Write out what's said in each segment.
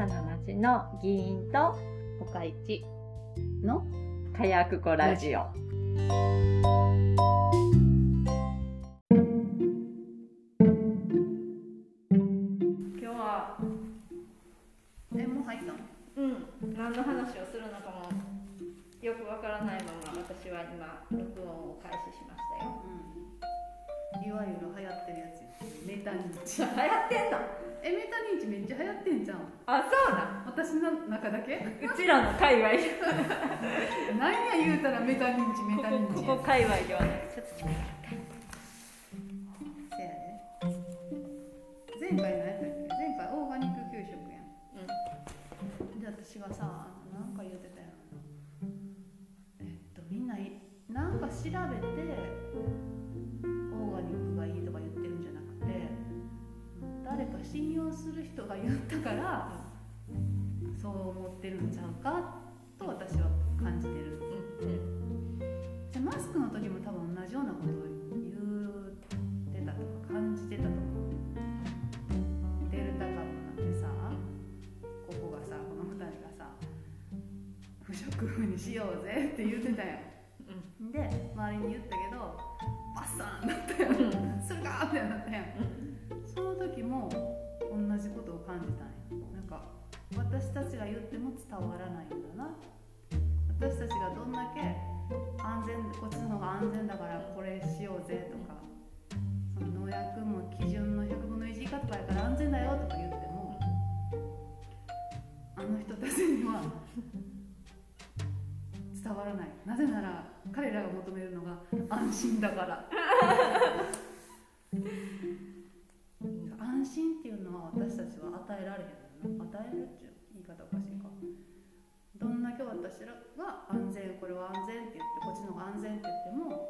さな町の議員と岡市の火薬庫ラジオ。今日は、えもう入ったの？うん、何の話をするのかもよくわからないまま私は今録音を開始しましたよ。うん。いわゆる流行ってるやつや。メタ認知流行ってんの？えメタ認知めっちゃ流行ってんじゃん。あ、そうなん？私の中だけ？うちらの界隈。何や言うたらメタ認知メタ認知。ここここ界隈ではない。ちょっと近い。せやで前回何やったっけ？前回オーガニック給食やん。で私がさなんか言ってたよえっとみんないなんか調べてオーガニックがいいとか言ってる信用する人が言ったからそう思ってるんちゃうかと私は感じてる。うん。じゃあマスクの時も多分同じようなことを言ってたとか感じてたと思う。デルタ株なんてさここがさこの2人がさ不織布にしようぜって言ってたやん。で周りに言ったけどバッサーンなったやんか私たちが言っても伝わらないんだな。私たちがどんだけ安全こっちの方が安全だからこれしようぜとかその農薬も基準の100分の1以下とかやから安全だよとか言ってもあの人たちには伝わらない。なぜなら彼らが求めるのが安心だから。安心っていうのは私たちは与えられへん。の与えるっていう言い方おかしいか。どんだけ私らが安全これは安全って言ってこっちの方が安全って言っても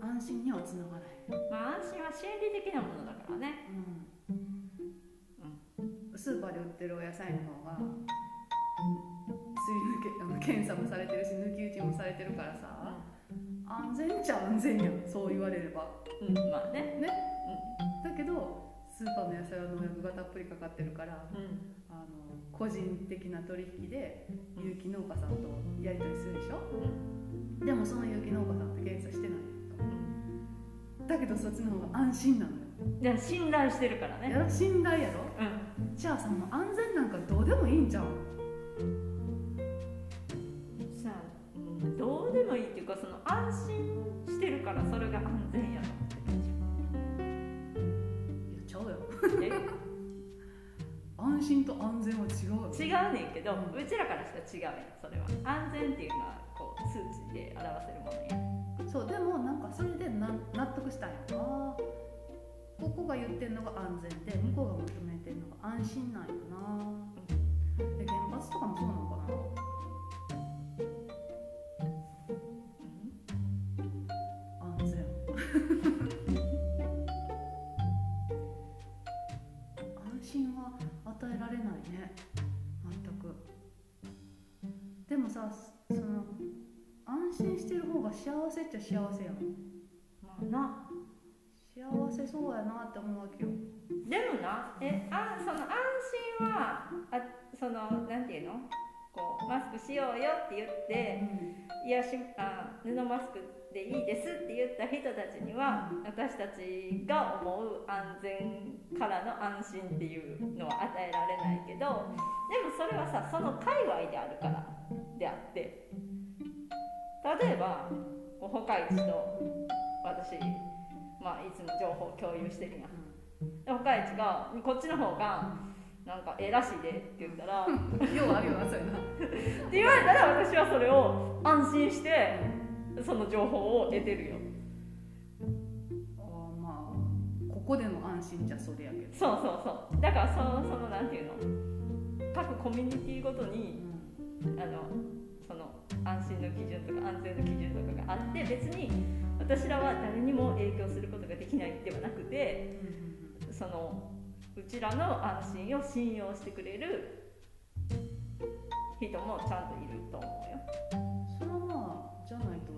安心にはつながらへん、まあ安心は心理的なものだからね。うん、スーパーで売ってるお野菜の方がすり抜けあの検査もされてるし抜き打ちもされてるからさ安全っちゃ安全やんそう言われれば。うん、まあね。ね。だけどスーパーの野菜は農薬がたっぷりかかってるからうん。あの個人的な取引で有機農家さんとやり取りするでしょ？でもその有機農家さんって検査してないやん。かだけどそっちの方が安心なのよ。じゃあ信頼してるからね。やろ信頼やろ？うん。じゃあさもう安全なんかどうでもいいんじゃんさあ、うん、どうでもいいっていうかその安心してるからそれが安全やと思って安心と安全は違うよ違うねんけど、うちらからしたら違うやん。それは。安全っていうのはこう数値で表せるものやそうでもなんかそれでな納得したんやあーここが言ってんのが安全で向こうが求めてんのが安心なんやな幸せやん。まあな。幸せそうやなって思うわけよ。でもなえあその安心はあそのなんていうの？こうマスクしようよって言っていやしあ布マスクでいいですって言った人たちには私たちが思う安全からの安心っていうのは与えられないけどでもそれはさその界隈であるからであって例えばこうほかいちと私、まあ、いつも情報共有してるやん。でほかいちがこっちの方がなんかええらしいでって言ったらってようあるよなそうやな言われたら私はそれを安心してその情報を得てるよ。まあここでの安心じゃそれやけど。そうそうそう。だからそのそのなんていうの。各コミュニティごとにあのその安心の基準とか安全の基準とかがあって別に私らは誰にも影響することができないではなくてそのうちらの安心を信用してくれる人もちゃんといると思うよ。それはまあじゃないと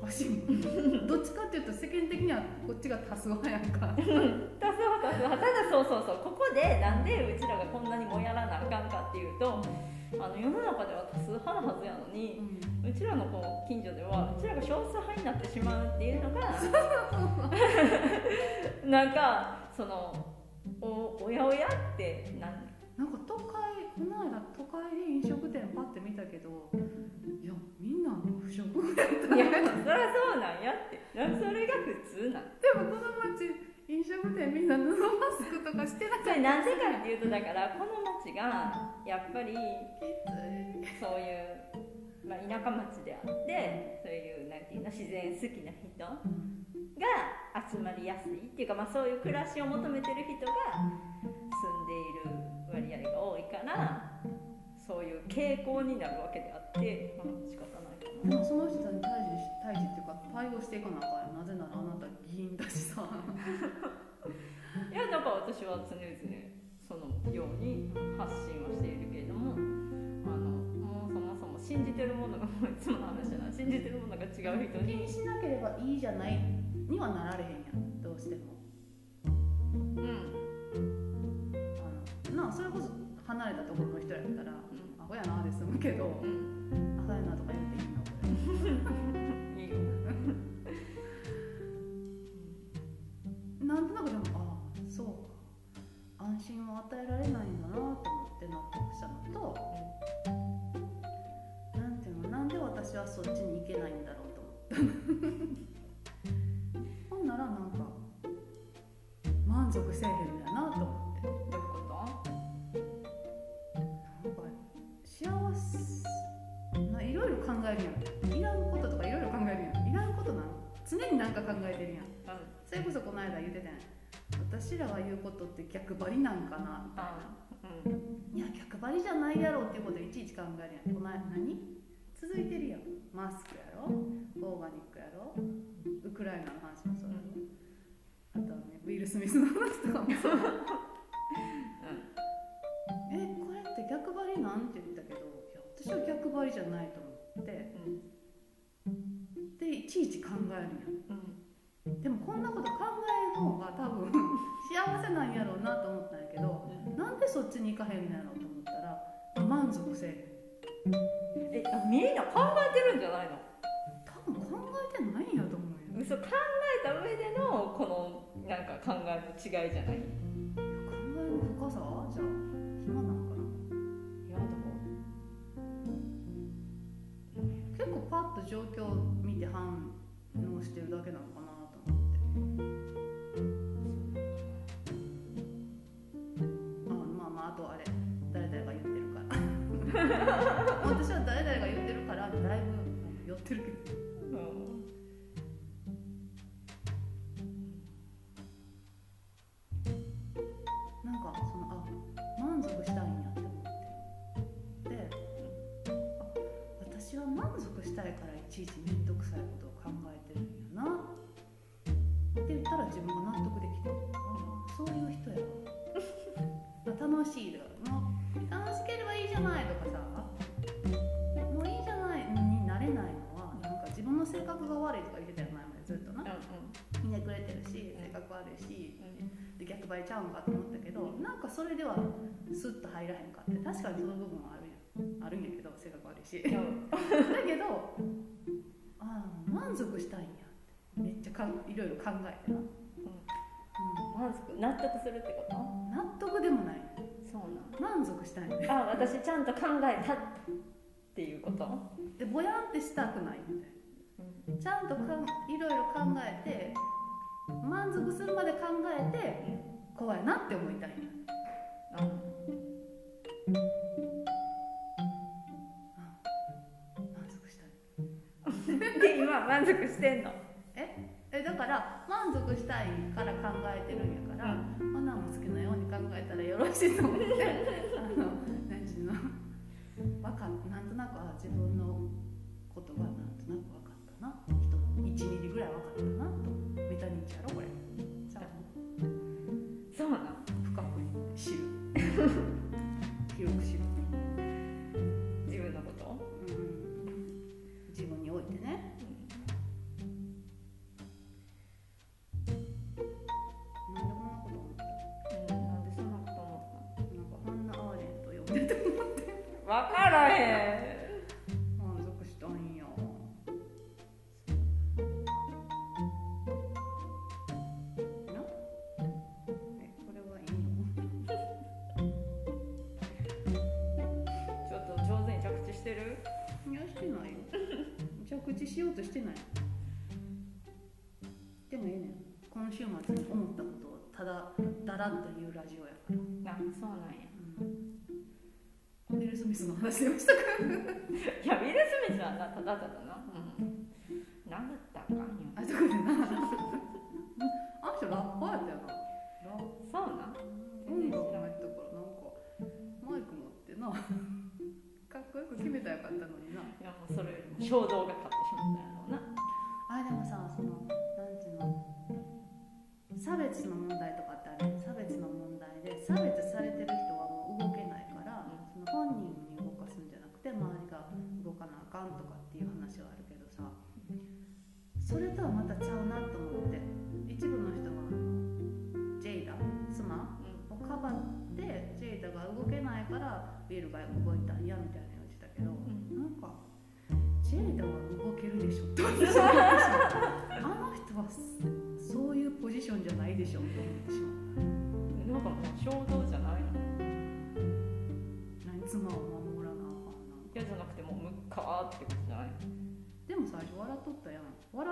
おかしい。どっちかっていうと世間的にはこっちが多数派やんか。多数派多ただそうそうそう。ここでなんでうちらがこんなにもやらなあかんかっていうとあの世の中では多数派なはずやのにうちらのこう近所ではうちらが少数派になってしまうっていうのが なんかそのおおやおやってなんなんか都会この間都会で飲食店パッて見たけどいやみんな不織布やったいやそりゃそうなんやって。なそれが普通なん。でもこの町飲食店みんな布マスクとかしてなかったそれなんでかっていうとだからこの町がやっぱりそういう、まあ、田舎町であってそういうなんていうの自然好きな人が集まりやすいっていうか、まあ、そういう暮らしを求めてる人が住んでいる割合が多いからそういう傾向になるわけであって、まあ、仕方ないかな。でもその人に対峙対応していかなあかんよ。なぜならあなた議員だしさ。いやだから私は常々そのように発信はしているけれどもあのもうそもそも信じてるものがもういつもの話じゃな。い信じてるものが違う人気ににしなければいいじゃないにはなられへんやん。どうしても。うん。あのなあそれこそ離れたところの人やったらうん。アホやなで済むけどうん。アホやなとか言っていいの？これか安心を与えられないんだなと思って納得したのとなんていうのなんで私はそっちに行けないんだろうと思ったほんならなんか満足せえへんやなと思って。どういうこと？なんか幸せないろいろ考えるやん。いらんこととかいろいろ考えるやん。いらんことなん？常になんか考えてるやん。うん。それこそこの間言ってたやん私らが言うことって逆張りなんかなみたいな。あうん。いや逆張りじゃないやろっていうことをいちいち考えるやん。こ何？続いてるやん。マスクやろ？オーガニックやろ？ウクライナの話もそうやろ？あとはねウィル・スミスの話とかもそう。えこれって逆張りなんて言ったけどいや私は逆張りじゃないと思って。うん。でいちいち考えるやん。うんでもこんなこと考える方が多分幸せなんやろうなと思ったんやけどなんでそっちに行かへんのやろうと思ったら満足せえみんな考えてるんじゃないの？多分考えてないんやと思うよ嘘考えた上でのこのなんか考えの違いじゃない？考えの深さは？じゃあ暇なんかな？いやだか結構パッと状況を見て反応してるだけなのかあまあまああとあれ誰々が言ってるから。私は誰々が言ってるからだいぶ寄ってるけど。わ楽しいとかもう楽しければいいじゃないとかさもういいじゃないになれないのはなんか自分の性格が悪いとか言ってたよ前までずっとな。ひねくれてるし性格悪いしで逆張りちゃうんかと思ったけどなんかそれではスッと入らへんかって確かにその部分はあるやん。あるんやけど性格悪いし。だけどああ満足したいんやってめっちゃかんいろいろ考えてな、うん、満足納得するってこと？納得でもないそう満足したいんなんあ私ちゃんと考えたっていうこと？でぼやんってしたくないみたいな。ちゃんとかんいろいろ考えて満足するまで考えて怖いなって思いたい。ん。や満足したい。で今満足してんの？え？えだから満足したいから考えてるんやから、マナーも好きなように考えたらよろしいと思ってあの何ちゅうのわかっなんとなくあ自分のことがなんとなく分かったな。人の1ミリぐらい分かったなと。メタ認知やろこれ。そうなん？深く知るってって思って分からへ満足したんや。な？えこれはいいの？ん ちょっと上手に着地してる？いやしてないよ。着地しようとしてない。でもええねん。今週末に思ったことをただだらっと言うラジオやから。あそうなんやウィル・スミスの話でましたかいやウィル・スミスはなただただな。うん。殴ったかんよあそこでなあの人ラッパーやったよな。そうなん音楽のやったからなんかマイク持ってな。かっこよく決めたらよかったのにな。いやもうそれよりも衝動が勝ってしまったんやろうな。あでもさそのなんていうの？差別の問題とかとかっていう話はあるけどさそれとはまたちゃうなと思って一部の人がジェイダ妻うをかばってジェイダが動けないからウィルが動いたんやみたいな言ってたけど、ん。なんかジェイダは動けるでしょって私は思って。しまった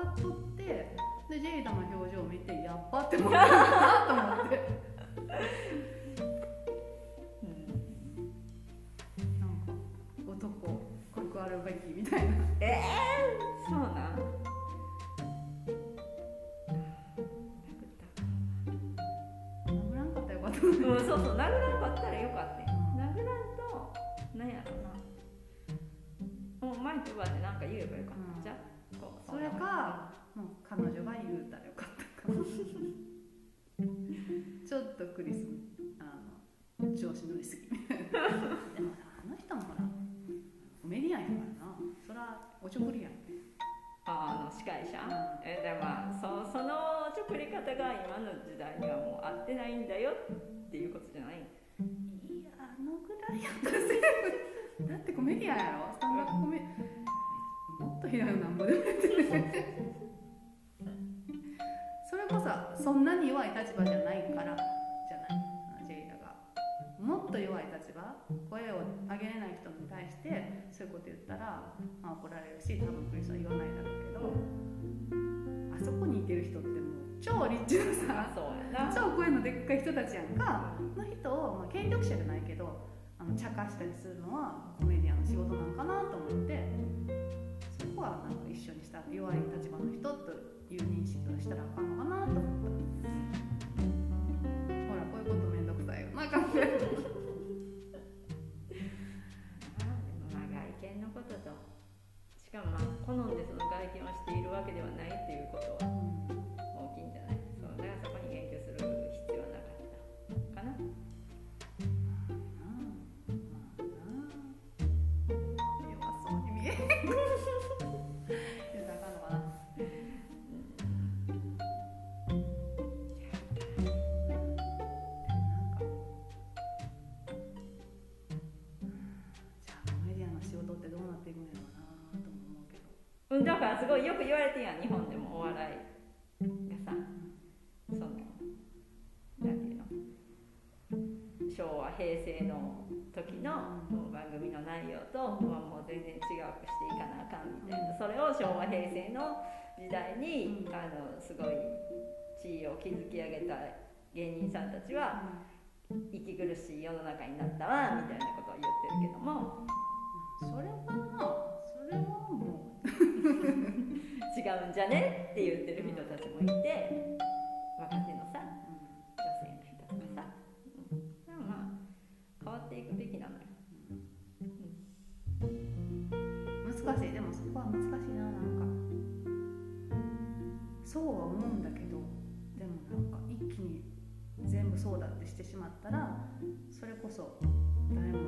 笑っとってでジェイダの表情を見てやっぱって思ったなと思って。なんか男こくあるべきみたいな。ええー、そうなん。殴らんかったらよかったうん、そうそう、殴らんかったらよかったよ。うん。殴らんと、なんやろな。もうマイク奪ってなんか言えばよかっと弱い立場声を上げれない人に対してそういうこと言ったら、まあ、怒られるし多分クリスは言わないだろうけどあそこにいてる人ってもう超リッチなさそうやな。超声のでっかい人たちやんかの人を、まあ、権力者じゃないけどあの茶化したりするのはコメディアンの仕事なんかなと思ってそこはなんか一緒にした弱い立場の人という認識をしたらあかんのかなと思っただからすごいよく言われてるやん日本でもお笑いがさそのなんていうの昭和平成の時の番組の内容とはもう全然違うくしていかなあかんみたいなそれを昭和平成の時代にあのすごい地位を築き上げた芸人さんたちは息苦しい世の中になったわみたいなことを言ってるけどもそれはなそれは違うんじゃね？って言ってる人たちもいて若手のさ女性の人とかさ、でもまあ変わっていくべきなのよ、難しい。でもそこは難しいななんか。そうは思うんだけどでもなんか一気に全部そうだってしてしまったらそれこそ誰も